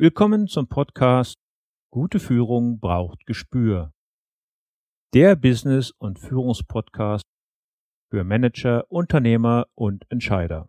Willkommen zum Podcast Gute Führung braucht Gespür. Der Business- und Führungspodcast für Manager, Unternehmer und Entscheider.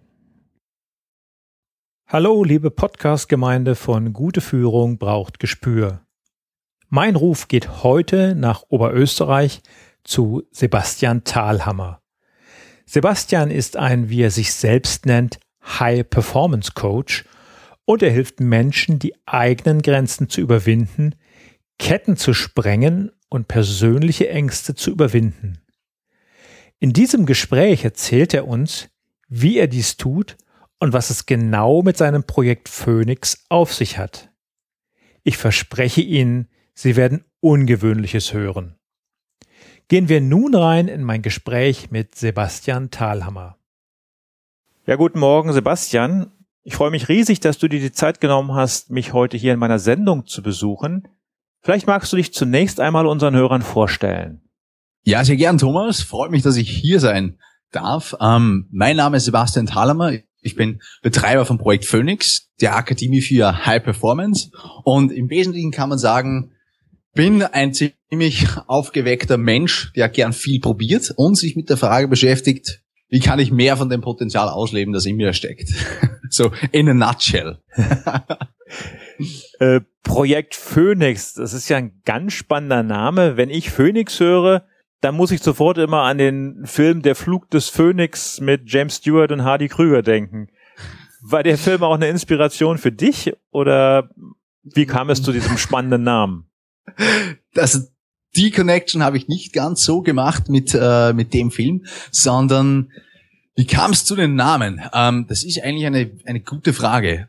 Hallo, liebe Podcast-Gemeinde von Gute Führung braucht Gespür. Mein Ruf geht heute nach Oberösterreich zu Sebastian Thalhammer. Sebastian ist ein, wie er sich selbst nennt, High Performance Coach und er hilft Menschen, die eigenen Grenzen zu überwinden, Ketten zu sprengen und persönliche Ängste zu überwinden. In diesem Gespräch erzählt er uns, wie er dies tut und was es genau mit seinem Projekt Phoenix auf sich hat. Ich verspreche Ihnen, Sie werden Ungewöhnliches hören. Gehen wir nun rein in mein Gespräch mit Sebastian Thalhammer. Ja, guten Morgen, Sebastian. Ich freue mich riesig, dass du dir die Zeit genommen hast, mich heute hier in meiner Sendung zu besuchen. Vielleicht magst du dich zunächst einmal unseren Hörern vorstellen. Ja, sehr gern, Thomas. Freut mich, dass ich hier sein darf. Ähm, mein Name ist Sebastian Thalhammer. Ich bin Betreiber vom Projekt Phoenix, der Akademie für High Performance. Und im Wesentlichen kann man sagen, bin ein ziemlich aufgeweckter Mensch, der gern viel probiert und sich mit der Frage beschäftigt, wie kann ich mehr von dem Potenzial ausleben, das in mir steckt. so in a nutshell. äh, Projekt Phoenix, das ist ja ein ganz spannender Name. Wenn ich Phoenix höre, da muss ich sofort immer an den Film Der Flug des Phönix mit James Stewart und Hardy Krüger denken. War der Film auch eine Inspiration für dich oder wie kam es zu diesem spannenden Namen? Das, die Connection habe ich nicht ganz so gemacht mit, äh, mit dem Film, sondern wie kam es zu den Namen? Ähm, das ist eigentlich eine, eine gute Frage.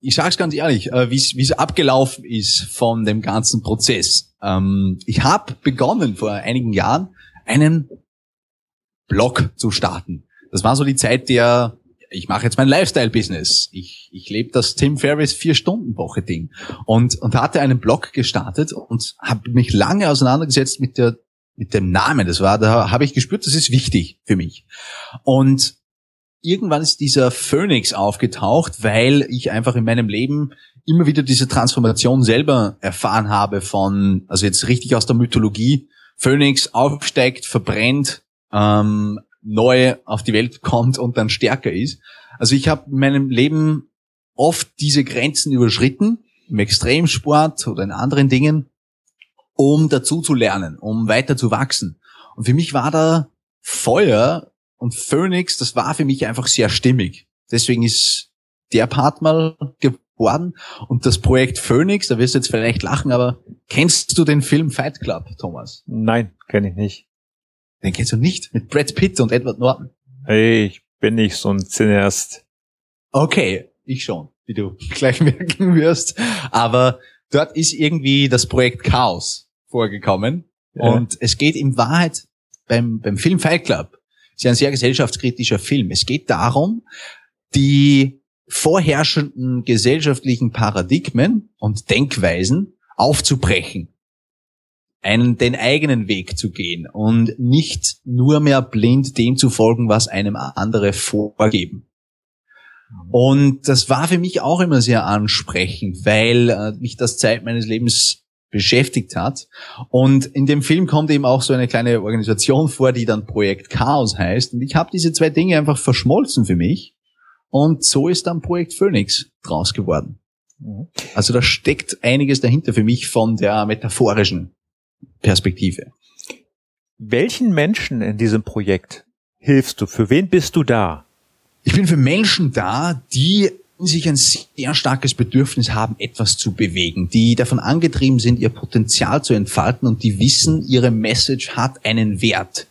Ich sage es ganz ehrlich, äh, wie es abgelaufen ist von dem ganzen Prozess. Ähm, ich habe begonnen vor einigen Jahren einen Blog zu starten. Das war so die Zeit der, ich mache jetzt mein Lifestyle-Business. Ich, ich lebe das Tim Ferriss Vier-Stunden-Woche-Ding. Und, und hatte einen Blog gestartet und habe mich lange auseinandergesetzt mit der mit dem Namen. Das war, da habe ich gespürt, das ist wichtig für mich. Und irgendwann ist dieser Phoenix aufgetaucht, weil ich einfach in meinem Leben immer wieder diese Transformation selber erfahren habe von, also jetzt richtig aus der Mythologie, Phoenix aufsteigt, verbrennt, ähm, neu auf die Welt kommt und dann stärker ist. Also ich habe in meinem Leben oft diese Grenzen überschritten, im Extremsport oder in anderen Dingen, um dazu zu lernen, um weiter zu wachsen. Und für mich war da Feuer und Phoenix, das war für mich einfach sehr stimmig. Deswegen ist der Part mal worden. Und das Projekt Phoenix, da wirst du jetzt vielleicht lachen, aber kennst du den Film Fight Club, Thomas? Nein, kenne ich nicht. Den kennst du nicht? Mit Brad Pitt und Edward Norton. Hey, ich bin nicht so ein Cineast. Okay, ich schon, wie du gleich merken wirst. Aber dort ist irgendwie das Projekt Chaos vorgekommen. Ja. Und es geht in Wahrheit beim, beim Film Fight Club, ist ja ein sehr gesellschaftskritischer Film. Es geht darum, die vorherrschenden gesellschaftlichen Paradigmen und Denkweisen aufzubrechen, einen den eigenen Weg zu gehen und nicht nur mehr blind dem zu folgen, was einem andere vorgeben. Und das war für mich auch immer sehr ansprechend, weil äh, mich das Zeit meines Lebens beschäftigt hat. Und in dem Film kommt eben auch so eine kleine Organisation vor, die dann Projekt Chaos heißt. Und ich habe diese zwei Dinge einfach verschmolzen für mich und so ist dann Projekt Phoenix draus geworden. Mhm. Also da steckt einiges dahinter für mich von der metaphorischen Perspektive. Welchen Menschen in diesem Projekt hilfst du? Für wen bist du da? Ich bin für Menschen da, die sich ein sehr starkes Bedürfnis haben, etwas zu bewegen, die davon angetrieben sind, ihr Potenzial zu entfalten und die wissen, ihre Message hat einen Wert.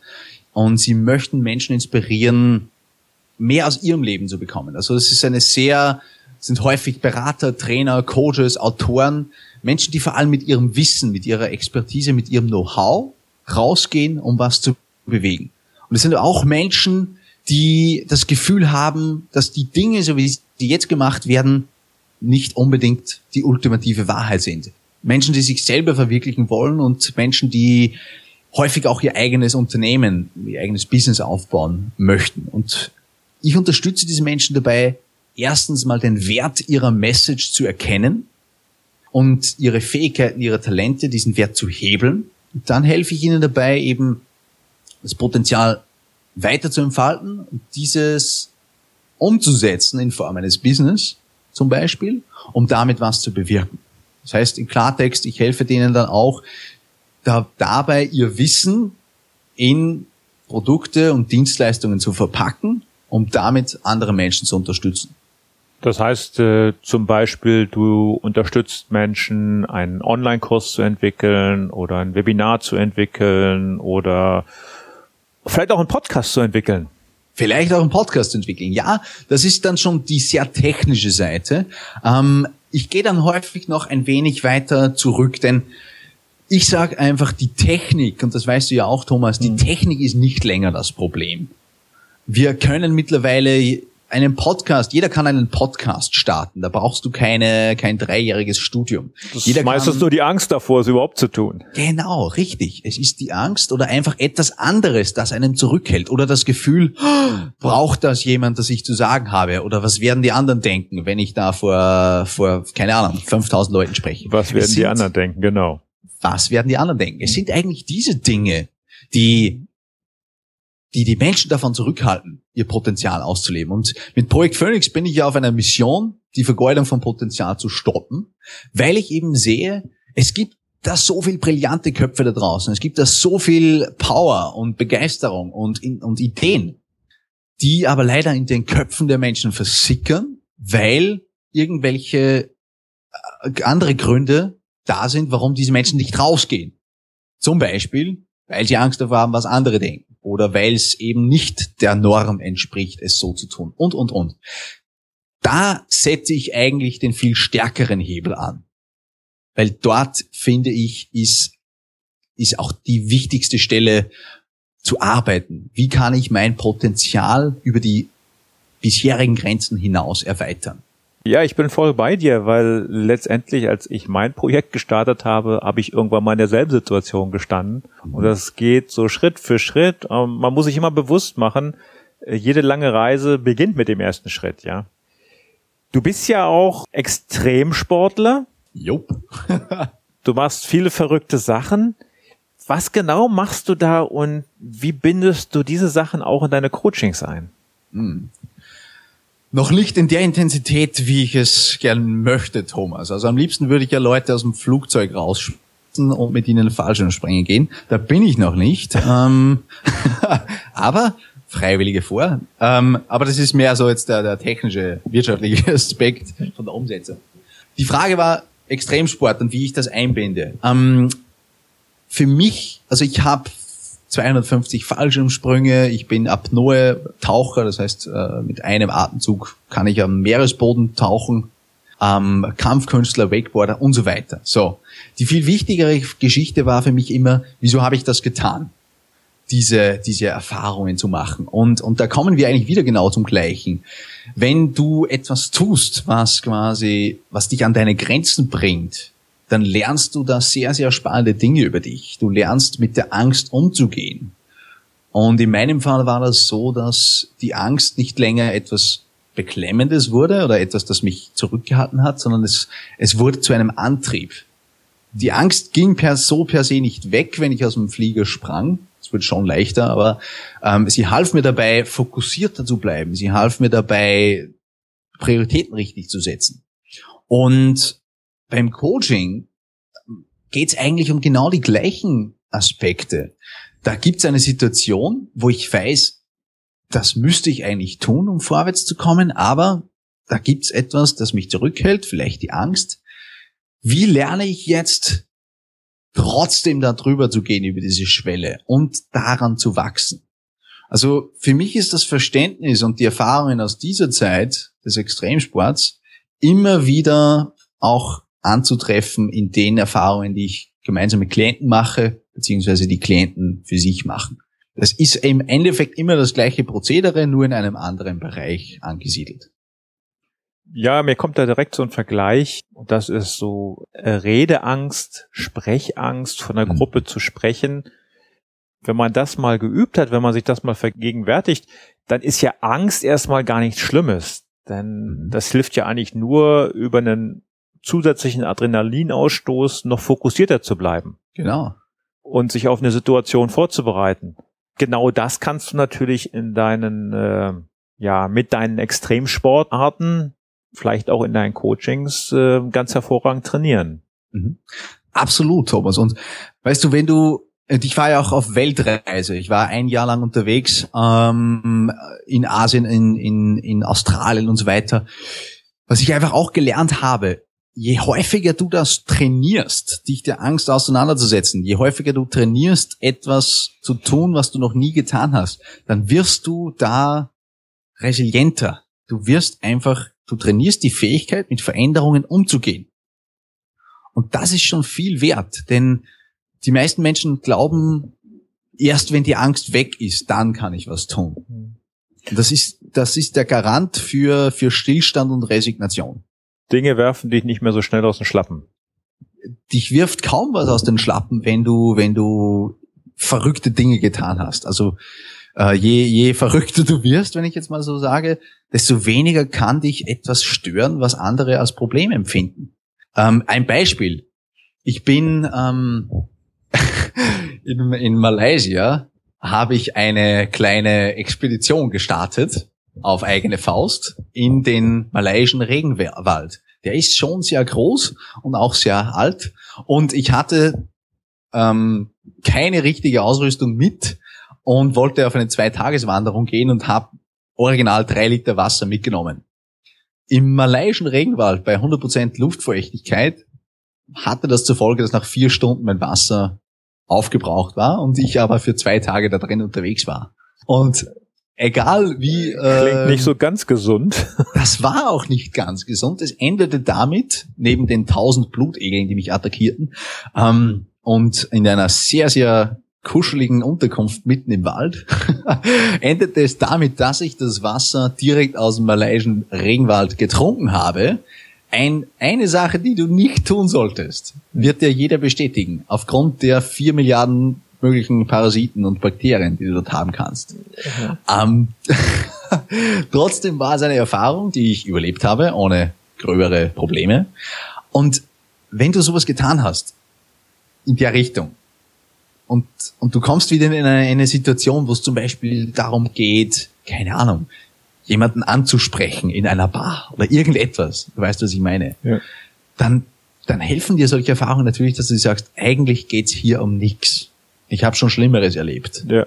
Und sie möchten Menschen inspirieren, mehr aus ihrem Leben zu bekommen. Also das ist eine sehr, sind häufig Berater, Trainer, Coaches, Autoren, Menschen, die vor allem mit ihrem Wissen, mit ihrer Expertise, mit ihrem Know-how rausgehen, um was zu bewegen. Und es sind auch Menschen, die das Gefühl haben, dass die Dinge, so wie sie jetzt gemacht werden, nicht unbedingt die ultimative Wahrheit sind. Menschen, die sich selber verwirklichen wollen und Menschen, die häufig auch ihr eigenes Unternehmen, ihr eigenes Business aufbauen möchten. Und ich unterstütze diese Menschen dabei, erstens mal den Wert ihrer Message zu erkennen und ihre Fähigkeiten, ihre Talente, diesen Wert zu hebeln. Und dann helfe ich ihnen dabei, eben das Potenzial weiter zu entfalten und dieses umzusetzen in Form eines Business zum Beispiel, um damit was zu bewirken. Das heißt, in Klartext, ich helfe denen dann auch da, dabei, ihr Wissen in Produkte und Dienstleistungen zu verpacken, um damit andere Menschen zu unterstützen. Das heißt äh, zum Beispiel, du unterstützt Menschen, einen Online-Kurs zu entwickeln oder ein Webinar zu entwickeln oder vielleicht auch einen Podcast zu entwickeln. Vielleicht auch einen Podcast zu entwickeln. Ja, das ist dann schon die sehr technische Seite. Ähm, ich gehe dann häufig noch ein wenig weiter zurück, denn ich sage einfach, die Technik, und das weißt du ja auch, Thomas, die mhm. Technik ist nicht länger das Problem. Wir können mittlerweile einen Podcast, jeder kann einen Podcast starten. Da brauchst du keine, kein dreijähriges Studium. Das jeder ist meistens kann, nur die Angst davor, es überhaupt zu tun. Genau, richtig. Es ist die Angst oder einfach etwas anderes, das einem zurückhält. Oder das Gefühl, braucht das jemand, das ich zu sagen habe? Oder was werden die anderen denken, wenn ich da vor, vor keine Ahnung, 5000 Leuten spreche? Was werden sind, die anderen denken, genau. Was werden die anderen denken? Es sind eigentlich diese Dinge, die die die Menschen davon zurückhalten, ihr Potenzial auszuleben. Und mit Projekt Phoenix bin ich ja auf einer Mission, die Vergeudung von Potenzial zu stoppen, weil ich eben sehe, es gibt da so viel brillante Köpfe da draußen, es gibt da so viel Power und Begeisterung und, und Ideen, die aber leider in den Köpfen der Menschen versickern, weil irgendwelche äh, andere Gründe da sind, warum diese Menschen nicht rausgehen. Zum Beispiel, weil sie Angst davor haben, was andere denken oder weil es eben nicht der Norm entspricht, es so zu tun und, und, und. Da setze ich eigentlich den viel stärkeren Hebel an. Weil dort, finde ich, ist, ist auch die wichtigste Stelle zu arbeiten. Wie kann ich mein Potenzial über die bisherigen Grenzen hinaus erweitern? Ja, ich bin voll bei dir, weil letztendlich, als ich mein Projekt gestartet habe, habe ich irgendwann mal in derselben Situation gestanden. Und das geht so Schritt für Schritt. Ähm, man muss sich immer bewusst machen, äh, jede lange Reise beginnt mit dem ersten Schritt, ja. Du bist ja auch Extremsportler. Jupp. du machst viele verrückte Sachen. Was genau machst du da und wie bindest du diese Sachen auch in deine Coachings ein? Noch nicht in der Intensität, wie ich es gern möchte, Thomas. Also am liebsten würde ich ja Leute aus dem Flugzeug rausschmeißen und mit ihnen Fallschirmspringen gehen. Da bin ich noch nicht. ähm, aber Freiwillige vor. Ähm, aber das ist mehr so jetzt der, der technische, wirtschaftliche Aspekt von der Umsetzung. Die Frage war Extremsport und wie ich das einbinde. Ähm, für mich, also ich habe 250 Fallschirmsprünge, ich bin Apnoe-Taucher, das heißt, äh, mit einem Atemzug kann ich am Meeresboden tauchen, Kampfkünstler, Wakeboarder und so weiter. So, die viel wichtigere Geschichte war für mich immer, wieso habe ich das getan? Diese, diese Erfahrungen zu machen. Und, und da kommen wir eigentlich wieder genau zum Gleichen. Wenn du etwas tust, was quasi, was dich an deine Grenzen bringt, dann lernst du da sehr, sehr spannende Dinge über dich. Du lernst mit der Angst umzugehen. Und in meinem Fall war das so, dass die Angst nicht länger etwas Beklemmendes wurde oder etwas, das mich zurückgehalten hat, sondern es, es wurde zu einem Antrieb. Die Angst ging per so per se nicht weg, wenn ich aus dem Flieger sprang. Es wird schon leichter, aber ähm, sie half mir dabei, fokussierter zu bleiben. Sie half mir dabei, Prioritäten richtig zu setzen. Und beim Coaching geht es eigentlich um genau die gleichen Aspekte. Da gibt es eine Situation, wo ich weiß, das müsste ich eigentlich tun, um vorwärts zu kommen, aber da gibt's etwas, das mich zurückhält, vielleicht die Angst. Wie lerne ich jetzt trotzdem darüber zu gehen, über diese Schwelle und daran zu wachsen? Also für mich ist das Verständnis und die Erfahrungen aus dieser Zeit des Extremsports immer wieder auch anzutreffen in den Erfahrungen, die ich gemeinsam mit Klienten mache, beziehungsweise die Klienten für sich machen. Das ist im Endeffekt immer das gleiche Prozedere, nur in einem anderen Bereich angesiedelt. Ja, mir kommt da direkt so ein Vergleich. Das ist so äh, Redeangst, Sprechangst, von der mhm. Gruppe zu sprechen. Wenn man das mal geübt hat, wenn man sich das mal vergegenwärtigt, dann ist ja Angst erstmal gar nichts Schlimmes. Denn mhm. das hilft ja eigentlich nur über einen zusätzlichen Adrenalinausstoß noch fokussierter zu bleiben. Genau. Und sich auf eine Situation vorzubereiten. Genau das kannst du natürlich in deinen, äh, ja, mit deinen Extremsportarten, vielleicht auch in deinen Coachings, äh, ganz hervorragend trainieren. Mhm. Absolut, Thomas. Und weißt du, wenn du ich war ja auch auf Weltreise. Ich war ein Jahr lang unterwegs ähm, in Asien, in, in, in Australien und so weiter. Was ich einfach auch gelernt habe, je häufiger du das trainierst, dich der Angst auseinanderzusetzen, je häufiger du trainierst, etwas zu tun, was du noch nie getan hast, dann wirst du da resilienter. Du wirst einfach, du trainierst die Fähigkeit, mit Veränderungen umzugehen. Und das ist schon viel wert, denn die meisten Menschen glauben, erst wenn die Angst weg ist, dann kann ich was tun. Das ist, das ist der Garant für, für Stillstand und Resignation. Dinge werfen dich nicht mehr so schnell aus den Schlappen. Dich wirft kaum was aus den Schlappen, wenn du, wenn du verrückte Dinge getan hast. Also äh, je, je verrückter du wirst, wenn ich jetzt mal so sage, desto weniger kann dich etwas stören, was andere als Problem empfinden. Ähm, ein Beispiel. Ich bin ähm, in, in Malaysia habe ich eine kleine Expedition gestartet auf eigene Faust in den malaiischen Regenwald. Der ist schon sehr groß und auch sehr alt. Und ich hatte ähm, keine richtige Ausrüstung mit und wollte auf eine Zweitageswanderung gehen und habe original drei Liter Wasser mitgenommen. Im malaiischen Regenwald bei 100% Luftfeuchtigkeit hatte das zur Folge, dass nach vier Stunden mein Wasser aufgebraucht war und ich aber für zwei Tage da drin unterwegs war. Und egal wie. Äh, Klingt nicht so ganz gesund. das war auch nicht ganz gesund. Es endete damit, neben den tausend Blutegeln, die mich attackierten, ähm, und in einer sehr, sehr kuscheligen Unterkunft mitten im Wald, endete es damit, dass ich das Wasser direkt aus dem malaiischen Regenwald getrunken habe. Ein, eine Sache, die du nicht tun solltest, wird dir jeder bestätigen, aufgrund der vier Milliarden möglichen Parasiten und Bakterien, die du dort haben kannst. Mhm. Ähm, trotzdem war es eine Erfahrung, die ich überlebt habe, ohne gröbere Probleme. Und wenn du sowas getan hast, in der Richtung, und, und du kommst wieder in eine, eine Situation, wo es zum Beispiel darum geht, keine Ahnung, jemanden anzusprechen in einer Bar oder irgendetwas, du weißt, was ich meine, ja. dann, dann helfen dir solche Erfahrungen natürlich, dass du sagst, eigentlich geht's hier um nichts. Ich habe schon Schlimmeres erlebt ja.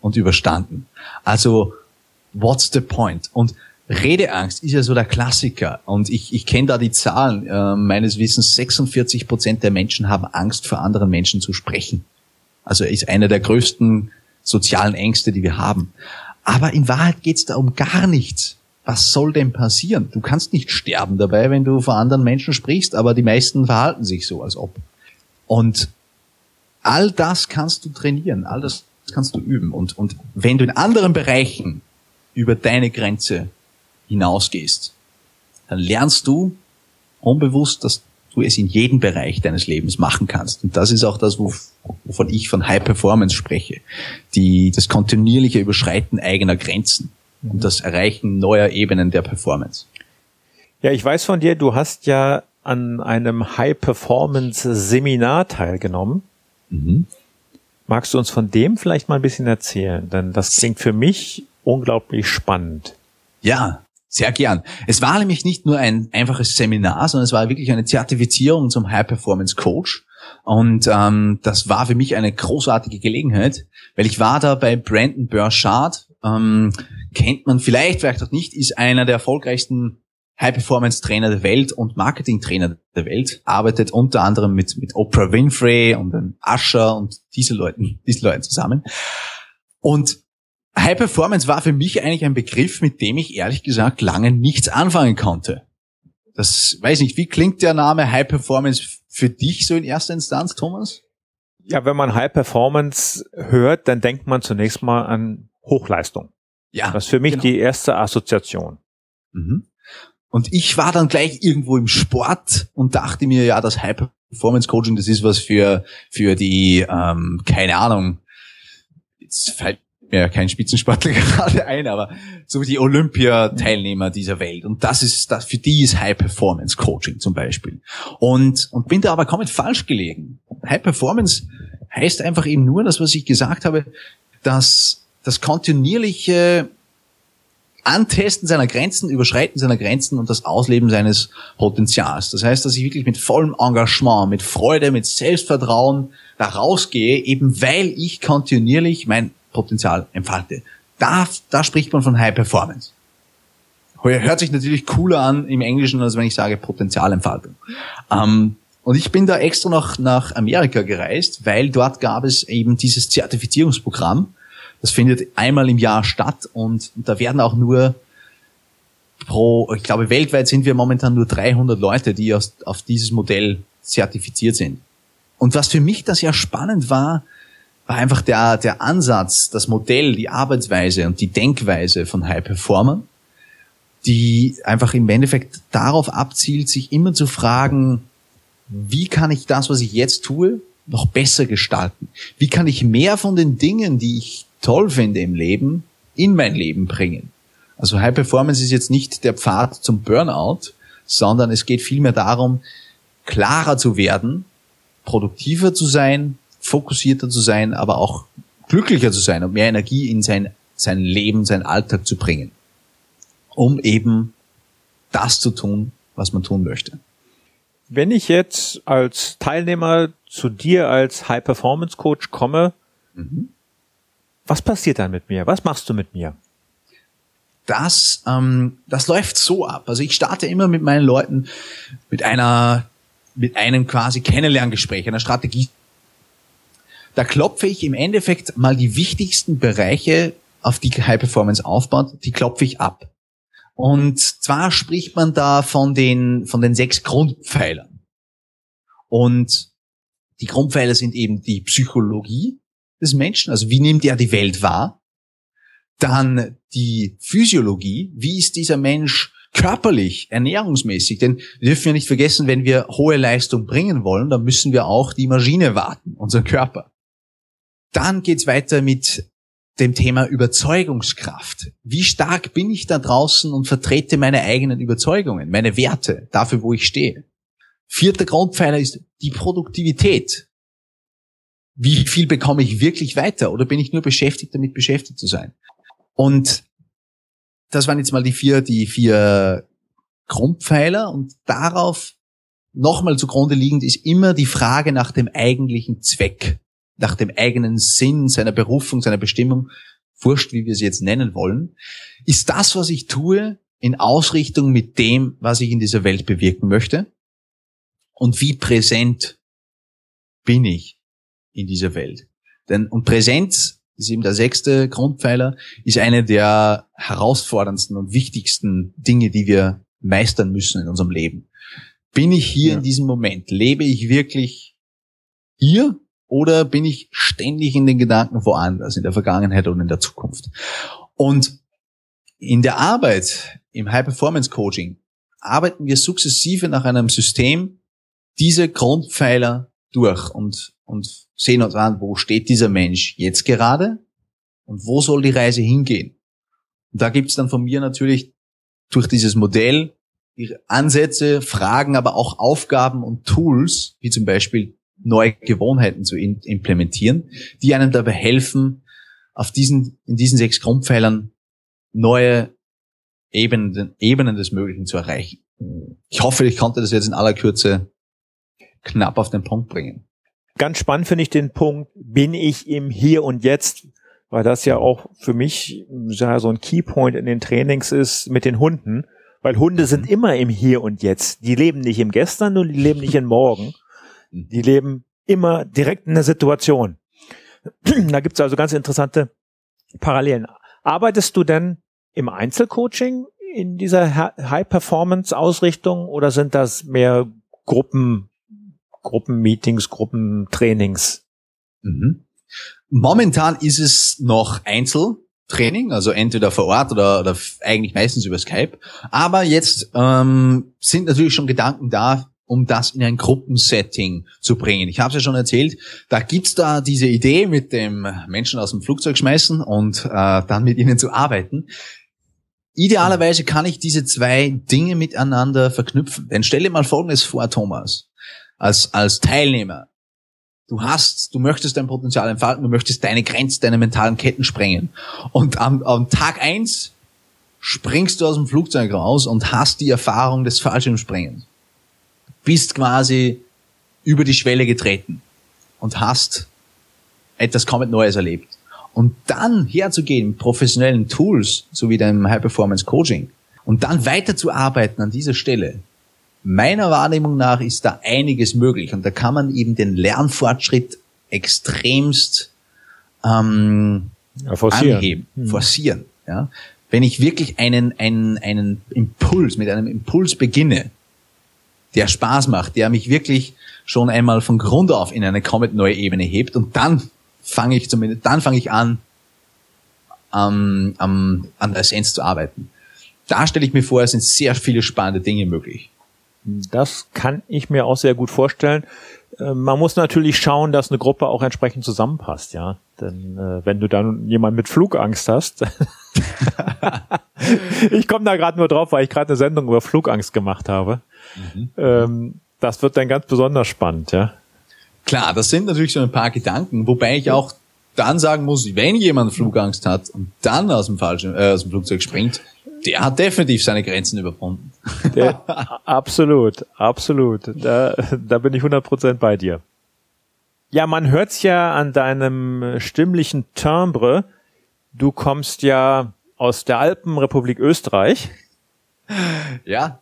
und überstanden. Also, what's the point? Und Redeangst ist ja so der Klassiker. Und ich, ich kenne da die Zahlen. Äh, meines Wissens 46 Prozent der Menschen haben Angst, vor anderen Menschen zu sprechen. Also ist einer der größten sozialen Ängste, die wir haben. Aber in Wahrheit geht's da um gar nichts. Was soll denn passieren? Du kannst nicht sterben dabei, wenn du vor anderen Menschen sprichst, aber die meisten verhalten sich so, als ob. Und all das kannst du trainieren, all das kannst du üben. Und, und wenn du in anderen Bereichen über deine Grenze hinausgehst, dann lernst du unbewusst, dass du es in jedem Bereich deines Lebens machen kannst. Und das ist auch das, wovon ich von High Performance spreche. Die, das kontinuierliche Überschreiten eigener Grenzen und mhm. das Erreichen neuer Ebenen der Performance. Ja, ich weiß von dir, du hast ja an einem High Performance Seminar teilgenommen. Mhm. Magst du uns von dem vielleicht mal ein bisschen erzählen? Denn das klingt für mich unglaublich spannend. Ja, sehr gern. Es war nämlich nicht nur ein einfaches Seminar, sondern es war wirklich eine Zertifizierung zum High Performance Coach. Und ähm, das war für mich eine großartige Gelegenheit, weil ich war da bei Brandon Burchard ähm, kennt man vielleicht, vielleicht auch nicht, ist einer der erfolgreichsten High-Performance-Trainer der Welt und Marketing-Trainer der Welt, arbeitet unter anderem mit, mit Oprah Winfrey und Usher und diese Leuten, diesen Leuten zusammen. Und High Performance war für mich eigentlich ein Begriff, mit dem ich ehrlich gesagt lange nichts anfangen konnte. Das weiß nicht, wie klingt der Name High Performance für dich so in erster Instanz, Thomas? Ja, wenn man High Performance hört, dann denkt man zunächst mal an Hochleistung. Ja. Das ist für mich genau. die erste Assoziation. Mhm. Und ich war dann gleich irgendwo im Sport und dachte mir, ja, das High Performance Coaching, das ist was für, für die, ähm, keine Ahnung, jetzt fällt mir kein Spitzensportler gerade ein, aber so wie die Olympiateilnehmer dieser Welt. Und das ist, das, für die ist High Performance Coaching zum Beispiel. Und, und bin da aber komplett falsch gelegen. High Performance heißt einfach eben nur das, was ich gesagt habe, dass das kontinuierliche Antesten seiner Grenzen, Überschreiten seiner Grenzen und das Ausleben seines Potenzials. Das heißt, dass ich wirklich mit vollem Engagement, mit Freude, mit Selbstvertrauen da rausgehe, eben weil ich kontinuierlich mein Potenzial entfalte. Da, da spricht man von High Performance. Hört sich natürlich cooler an im Englischen, als wenn ich sage Potenzialentfaltung. Ähm, und ich bin da extra noch nach Amerika gereist, weil dort gab es eben dieses Zertifizierungsprogramm. Das findet einmal im Jahr statt und da werden auch nur pro, ich glaube weltweit sind wir momentan nur 300 Leute, die aus, auf dieses Modell zertifiziert sind. Und was für mich das ja spannend war, war einfach der, der Ansatz, das Modell, die Arbeitsweise und die Denkweise von High Performer, die einfach im Endeffekt darauf abzielt, sich immer zu fragen, wie kann ich das, was ich jetzt tue, noch besser gestalten? Wie kann ich mehr von den Dingen, die ich toll finde im Leben, in mein Leben bringen? Also High Performance ist jetzt nicht der Pfad zum Burnout, sondern es geht vielmehr darum, klarer zu werden, produktiver zu sein, fokussierter zu sein, aber auch glücklicher zu sein und mehr Energie in sein, sein Leben, sein Alltag zu bringen, um eben das zu tun, was man tun möchte. Wenn ich jetzt als Teilnehmer zu dir als High Performance Coach komme, mhm. Was passiert dann mit mir? Was machst du mit mir? Das, ähm, das läuft so ab. Also ich starte immer mit meinen Leuten mit einer, mit einem quasi Kennenlerngespräch, einer Strategie da klopfe ich im Endeffekt mal die wichtigsten Bereiche, auf die High Performance aufbaut, die klopfe ich ab. Und zwar spricht man da von den, von den sechs Grundpfeilern. Und die Grundpfeiler sind eben die Psychologie des Menschen, also wie nimmt er die Welt wahr? Dann die Physiologie, wie ist dieser Mensch körperlich, ernährungsmäßig? Denn wir dürfen ja nicht vergessen, wenn wir hohe Leistung bringen wollen, dann müssen wir auch die Maschine warten, unseren Körper. Dann geht's weiter mit dem Thema Überzeugungskraft. Wie stark bin ich da draußen und vertrete meine eigenen Überzeugungen, meine Werte, dafür, wo ich stehe. Vierter Grundpfeiler ist die Produktivität. Wie viel bekomme ich wirklich weiter? Oder bin ich nur beschäftigt, damit beschäftigt zu sein? Und das waren jetzt mal die vier, die vier Grundpfeiler. Und darauf nochmal zugrunde liegend ist immer die Frage nach dem eigentlichen Zweck nach dem eigenen Sinn, seiner Berufung, seiner Bestimmung, wurscht, wie wir sie jetzt nennen wollen, ist das, was ich tue, in Ausrichtung mit dem, was ich in dieser Welt bewirken möchte? Und wie präsent bin ich in dieser Welt? Denn, und Präsenz ist eben der sechste Grundpfeiler, ist eine der herausforderndsten und wichtigsten Dinge, die wir meistern müssen in unserem Leben. Bin ich hier ja. in diesem Moment? Lebe ich wirklich hier oder bin ich ständig in den Gedanken woanders, in der Vergangenheit und in der Zukunft? Und in der Arbeit, im High Performance Coaching, arbeiten wir sukzessive nach einem System diese Grundpfeiler durch und, und sehen uns an, wo steht dieser Mensch jetzt gerade und wo soll die Reise hingehen. Und da gibt's dann von mir natürlich durch dieses Modell Ansätze, Fragen, aber auch Aufgaben und Tools, wie zum Beispiel neue Gewohnheiten zu implementieren, die einem dabei helfen, auf diesen, in diesen sechs Grundpfeilern neue Ebenen, Ebenen des Möglichen zu erreichen. Ich hoffe, ich konnte das jetzt in aller Kürze knapp auf den Punkt bringen. Ganz spannend finde ich den Punkt, bin ich im Hier und Jetzt weil das ja auch für mich ja, so ein Keypoint in den Trainings ist mit den Hunden, weil Hunde sind mhm. immer im Hier und Jetzt. Die leben nicht im Gestern und die leben nicht im Morgen. Mhm. Die leben immer direkt in der Situation. da gibt's also ganz interessante Parallelen. Arbeitest du denn im Einzelcoaching in dieser High-Performance-Ausrichtung oder sind das mehr Gruppen, Gruppenmeetings, Gruppentrainings? Mhm. Momentan ist es noch Einzeltraining, also entweder vor Ort oder, oder eigentlich meistens über Skype. Aber jetzt ähm, sind natürlich schon Gedanken da, um das in ein Gruppensetting zu bringen. Ich habe es ja schon erzählt, da gibt's da diese Idee mit dem Menschen aus dem Flugzeug schmeißen und äh, dann mit ihnen zu arbeiten. Idealerweise kann ich diese zwei Dinge miteinander verknüpfen. Denn stell dir mal Folgendes vor, Thomas, als, als Teilnehmer. Du hast, du möchtest dein Potenzial entfalten, du möchtest deine Grenzen, deine mentalen Ketten sprengen. Und am, am Tag eins springst du aus dem Flugzeug raus und hast die Erfahrung des Fallschirmspringens. Bist quasi über die Schwelle getreten und hast etwas komplett Neues erlebt. Und dann herzugehen mit professionellen Tools, so wie dem High Performance Coaching, und dann weiterzuarbeiten an dieser Stelle, meiner Wahrnehmung nach ist da einiges möglich. Und da kann man eben den Lernfortschritt extremst ähm, ja, forcieren. anheben, hm. forcieren. Ja? Wenn ich wirklich einen, einen, einen Impuls, mit einem Impuls beginne, der Spaß macht, der mich wirklich schon einmal von Grund auf in eine komplett neue Ebene hebt und dann fange ich zumindest, dann fange ich an, ähm, ähm, an der Essenz zu arbeiten. Da stelle ich mir vor, es sind sehr viele spannende Dinge möglich. Das kann ich mir auch sehr gut vorstellen. Äh, man muss natürlich schauen, dass eine Gruppe auch entsprechend zusammenpasst, ja. Denn äh, wenn du dann jemand mit Flugangst hast, ich komme da gerade nur drauf, weil ich gerade eine Sendung über Flugangst gemacht habe. Mhm. Ähm, das wird dann ganz besonders spannend, ja. Klar, das sind natürlich so ein paar Gedanken, wobei ich auch dann sagen muss, wenn jemand Flugangst hat und dann aus dem, falschen, äh, aus dem Flugzeug springt, der hat definitiv seine Grenzen überwunden. Der, absolut, absolut. Da, da bin ich 100% bei dir. Ja, man hört's ja an deinem stimmlichen Timbre. Du kommst ja aus der Alpenrepublik Österreich. Ja,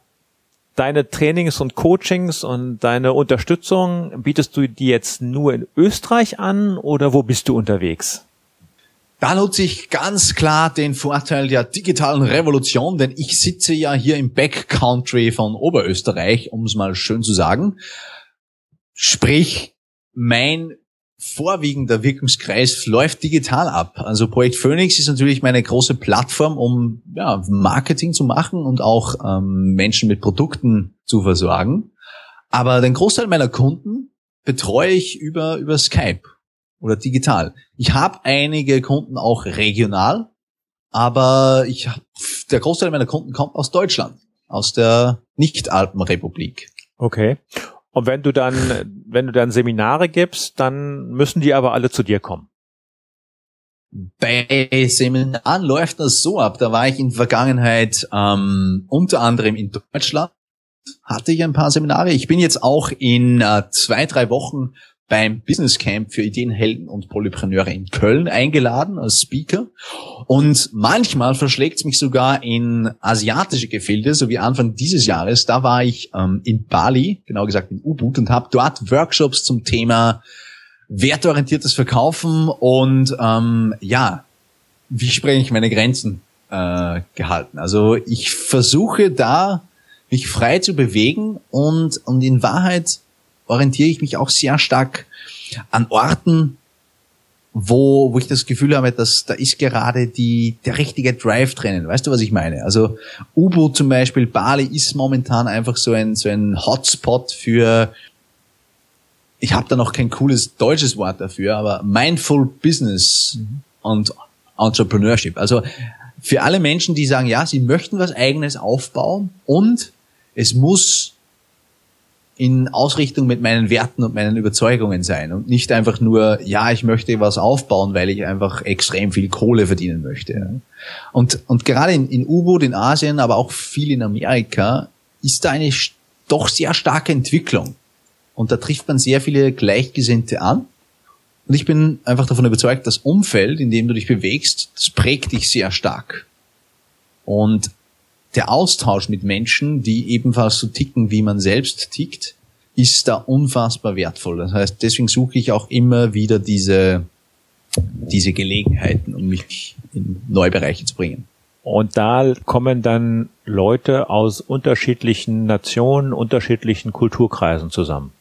deine Trainings und Coachings und deine Unterstützung, bietest du die jetzt nur in Österreich an oder wo bist du unterwegs? Da nutze ich ganz klar den Vorteil der digitalen Revolution, denn ich sitze ja hier im Backcountry von Oberösterreich, um es mal schön zu sagen. Sprich, mein vorwiegender Wirkungskreis läuft digital ab. Also Projekt Phoenix ist natürlich meine große Plattform, um ja, Marketing zu machen und auch ähm, Menschen mit Produkten zu versorgen. Aber den Großteil meiner Kunden betreue ich über, über Skype oder digital. Ich habe einige Kunden auch regional, aber ich, der Großteil meiner Kunden kommt aus Deutschland, aus der Nicht-Alpenrepublik. Okay. Und wenn du dann, wenn du dann Seminare gibst, dann müssen die aber alle zu dir kommen. Bei Seminaren läuft das so ab. Da war ich in der Vergangenheit ähm, unter anderem in Deutschland, hatte ich ein paar Seminare. Ich bin jetzt auch in äh, zwei, drei Wochen beim Business Camp für Ideenhelden und Polypreneure in Köln eingeladen als Speaker. Und manchmal verschlägt es mich sogar in asiatische Gefilde, so wie Anfang dieses Jahres. Da war ich ähm, in Bali, genau gesagt in Ubud, und habe dort Workshops zum Thema wertorientiertes Verkaufen und ähm, ja, wie spreche ich meine Grenzen äh, gehalten. Also ich versuche da mich frei zu bewegen und, und in Wahrheit orientiere ich mich auch sehr stark an Orten, wo, wo ich das Gefühl habe, dass da ist gerade die, der richtige Drive drinnen. Weißt du, was ich meine? Also U-Boot zum Beispiel, Bali ist momentan einfach so ein, so ein Hotspot für, ich habe da noch kein cooles deutsches Wort dafür, aber Mindful Business mhm. und Entrepreneurship. Also für alle Menschen, die sagen, ja, sie möchten was eigenes aufbauen und es muss in Ausrichtung mit meinen Werten und meinen Überzeugungen sein und nicht einfach nur, ja, ich möchte was aufbauen, weil ich einfach extrem viel Kohle verdienen möchte. Und, und gerade in, in U-Boot, in Asien, aber auch viel in Amerika, ist da eine doch sehr starke Entwicklung. Und da trifft man sehr viele Gleichgesinnte an. Und ich bin einfach davon überzeugt, das Umfeld, in dem du dich bewegst, das prägt dich sehr stark. Und der Austausch mit Menschen, die ebenfalls so ticken, wie man selbst tickt, ist da unfassbar wertvoll. Das heißt, deswegen suche ich auch immer wieder diese, diese Gelegenheiten, um mich in neue Bereiche zu bringen. Und da kommen dann Leute aus unterschiedlichen Nationen, unterschiedlichen Kulturkreisen zusammen.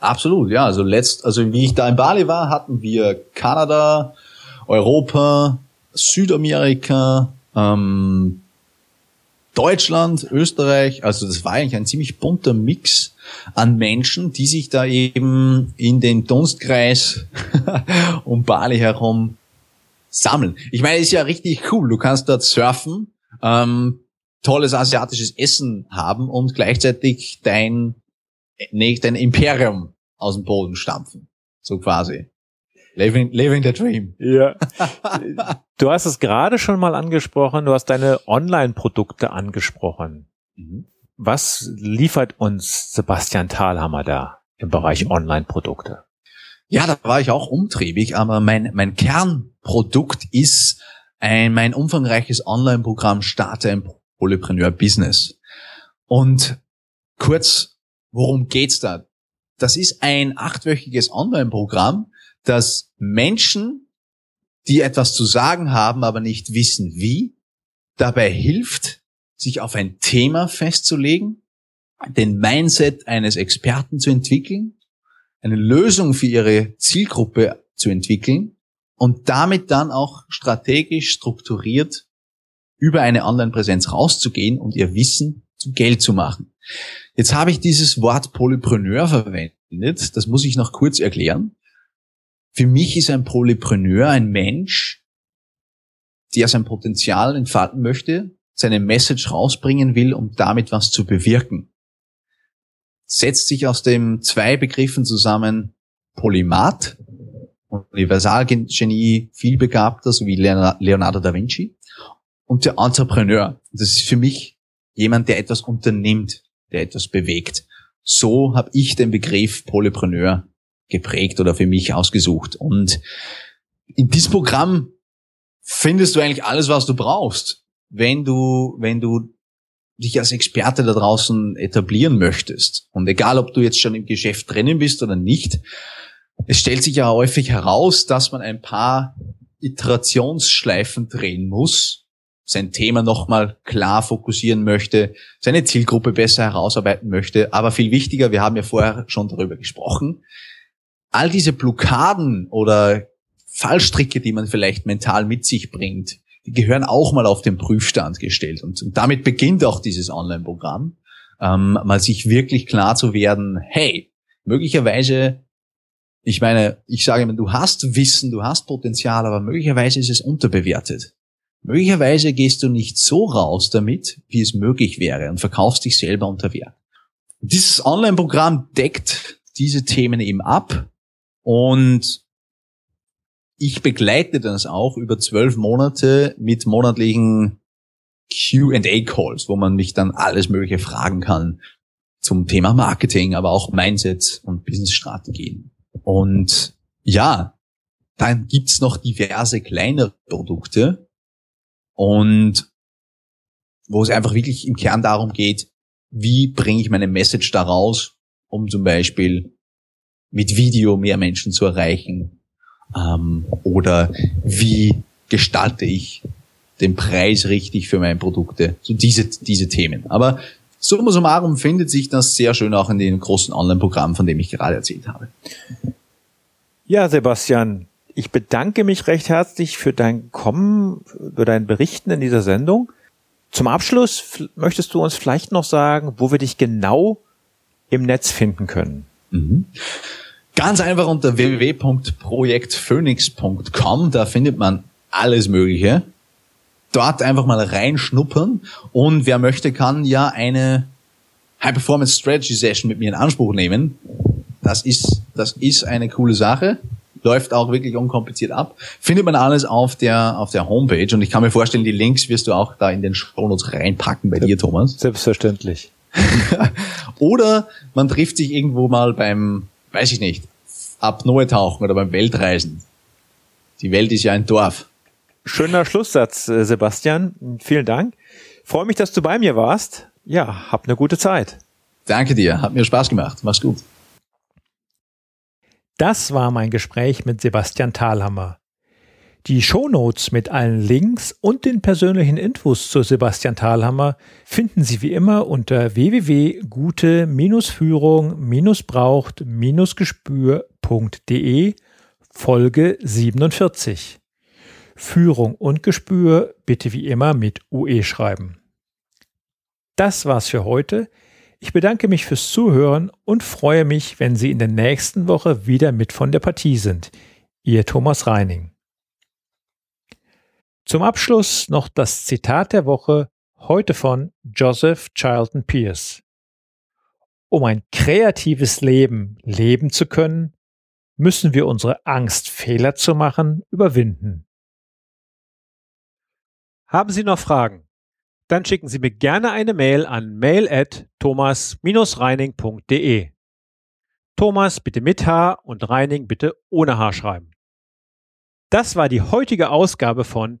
Absolut, ja. Also letzt, also wie ich da in Bali war, hatten wir Kanada, Europa, Südamerika, ähm, Deutschland, Österreich. Also das war eigentlich ein ziemlich bunter Mix an Menschen, die sich da eben in den Dunstkreis um Bali herum sammeln. Ich meine, ist ja richtig cool. Du kannst dort surfen, ähm, tolles asiatisches Essen haben und gleichzeitig dein, nee, dein Imperium aus dem Boden stampfen. So quasi. Living, living the dream. Ja. Du hast es gerade schon mal angesprochen. Du hast deine Online-Produkte angesprochen. Mhm. Was liefert uns Sebastian Thalhammer da im Bereich Online-Produkte? Ja, da war ich auch umtriebig, aber mein, mein Kernprodukt ist ein, mein umfangreiches Online-Programm Starte ein Polypreneur Business. Und kurz, worum geht's da? Das ist ein achtwöchiges Online-Programm, das Menschen, die etwas zu sagen haben, aber nicht wissen wie, dabei hilft, sich auf ein Thema festzulegen, den Mindset eines Experten zu entwickeln, eine Lösung für ihre Zielgruppe zu entwickeln und damit dann auch strategisch strukturiert über eine Online-Präsenz rauszugehen und ihr Wissen zu Geld zu machen. Jetzt habe ich dieses Wort Polypreneur verwendet. Das muss ich noch kurz erklären. Für mich ist ein Polypreneur ein Mensch, der sein Potenzial entfalten möchte, seine Message rausbringen will, um damit was zu bewirken. Setzt sich aus den zwei Begriffen zusammen Polymath, Universalgenie, vielbegabter, so wie Leonardo da Vinci, und der Entrepreneur. Das ist für mich jemand, der etwas unternimmt, der etwas bewegt. So habe ich den Begriff Polypreneur geprägt oder für mich ausgesucht. Und in diesem Programm findest du eigentlich alles, was du brauchst, wenn du, wenn du dich als Experte da draußen etablieren möchtest. Und egal, ob du jetzt schon im Geschäft drinnen bist oder nicht, es stellt sich ja häufig heraus, dass man ein paar Iterationsschleifen drehen muss, sein Thema nochmal klar fokussieren möchte, seine Zielgruppe besser herausarbeiten möchte. Aber viel wichtiger, wir haben ja vorher schon darüber gesprochen, all diese Blockaden oder Fallstricke, die man vielleicht mental mit sich bringt, die gehören auch mal auf den Prüfstand gestellt. Und, und damit beginnt auch dieses Online-Programm, ähm, mal sich wirklich klar zu werden, hey, möglicherweise, ich meine, ich sage immer, du hast Wissen, du hast Potenzial, aber möglicherweise ist es unterbewertet. Möglicherweise gehst du nicht so raus damit, wie es möglich wäre und verkaufst dich selber unter Wert. Dieses Online-Programm deckt diese Themen eben ab und ich begleite das auch über zwölf Monate mit monatlichen Q&A-Calls, wo man mich dann alles Mögliche fragen kann zum Thema Marketing, aber auch Mindset und Business-Strategien. Und ja, dann gibt's noch diverse kleinere Produkte, und wo es einfach wirklich im Kern darum geht, wie bringe ich meine Message da raus, um zum Beispiel mit Video mehr Menschen zu erreichen ähm, oder wie gestalte ich den Preis richtig für meine Produkte, so diese, diese Themen. Aber summa summarum findet sich das sehr schön auch in den großen Online-Programmen, von dem ich gerade erzählt habe. Ja, Sebastian, ich bedanke mich recht herzlich für dein Kommen, für dein Berichten in dieser Sendung. Zum Abschluss möchtest du uns vielleicht noch sagen, wo wir dich genau im Netz finden können. Mhm. Ganz einfach unter www.projektphoenix.com, da findet man alles Mögliche. Dort einfach mal reinschnuppern und wer möchte, kann ja eine High Performance Strategy Session mit mir in Anspruch nehmen. Das ist, das ist eine coole Sache läuft auch wirklich unkompliziert ab. Findet man alles auf der, auf der Homepage und ich kann mir vorstellen, die Links wirst du auch da in den Shownotes reinpacken bei dir, Thomas. Selbstverständlich. Oder man trifft sich irgendwo mal beim, weiß ich nicht, Apnoe tauchen oder beim Weltreisen. Die Welt ist ja ein Dorf. Schöner Schlusssatz, äh, Sebastian. Vielen Dank. Freue mich, dass du bei mir warst. Ja, hab eine gute Zeit. Danke dir, hat mir Spaß gemacht. Mach's gut. Das war mein Gespräch mit Sebastian Thalhammer. Die Shownotes mit allen Links und den persönlichen Infos zu Sebastian Thalhammer finden Sie wie immer unter www.gute-führung-braucht-gespür.de Folge 47. Führung und Gespür bitte wie immer mit UE schreiben. Das war's für heute. Ich bedanke mich fürs Zuhören und freue mich, wenn Sie in der nächsten Woche wieder mit von der Partie sind. Ihr Thomas Reining. Zum Abschluss noch das Zitat der Woche, heute von Joseph Chilton Pierce. Um ein kreatives Leben leben zu können, müssen wir unsere Angst, Fehler zu machen, überwinden. Haben Sie noch Fragen? Dann schicken Sie mir gerne eine Mail an mail at thomas-reining.de. Thomas bitte mit H und Reining bitte ohne H schreiben. Das war die heutige Ausgabe von